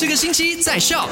这个星期在笑。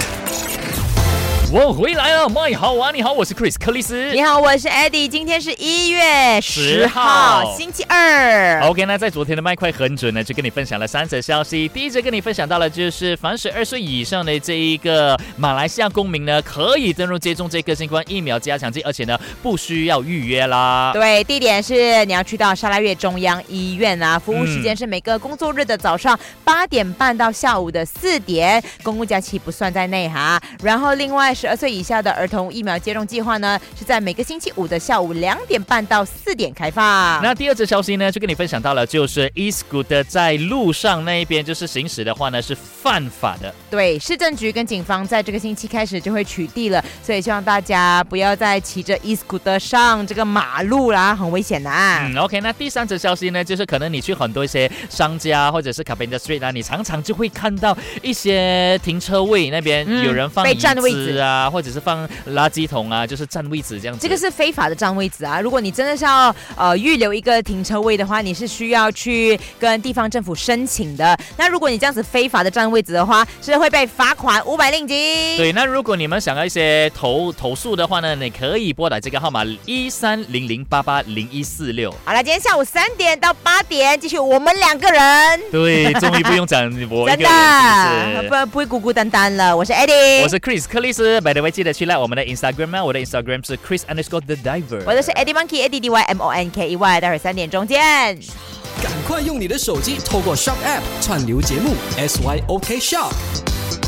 我回来了，麦好啊！你好，我是 Chris 克里斯。你好，我是 Eddie。今天是一月十号号，星期二。OK，那在昨天的麦快很准呢，就跟你分享了三则消息。第一则跟你分享到了，就是凡十二岁以上的这一个马来西亚公民呢，可以登入接种这个新冠疫苗加强剂，而且呢不需要预约啦。对，地点是你要去到沙拉越中央医院啊，服务时嗯间是每个工作日的早上八点半到下午的四点，公共假期不算在内哈。然后另外十二岁以下的儿童疫苗接种计划呢，是在每个星期五的下午两点半到四点开放。那第二则消息呢，就跟你分享到了，就是 e-scooter 在路上那一边就是行驶的话呢是犯法的。对，市政局跟警方在这个星期开始就会取缔了，所以希望大家不要再骑着 e-scooter 上这个马路啦，很危险的啊。嗯，OK，那第三则消息呢，就是可能你去很多一些商家或者是 Carpenter Street 啊，你常常就会看到一些停车位那边嗯有人放被椅占位置子啊，或者是放垃圾桶啊，就是占位置这样子。这个是非法的占位置啊！如果你真的是要呃预留一个停车位的话，你是需要去跟地方政府申请的。那如果你这样子非法的占位置的话，是会被罚款五百令吉。对，那如果你们想要一些投投诉的话呢，你可以拨打这个号码一三零零八八零一四六。好了，今天下午三点到八点，继续我们两个人，对，终于不用讲我一 真？的不不会孤孤单单了。我是 Eddie，我是 Chris 克里斯，by the way，记得去来我们的 Instagram 啊，我的 Instagram 是 Chris underscore the diver。我的是 Eddie Monkey A D D Y M O N K E Y，待会儿三点钟见。赶快用你的手机透过 Shock App 串流节目 SYOK Shock。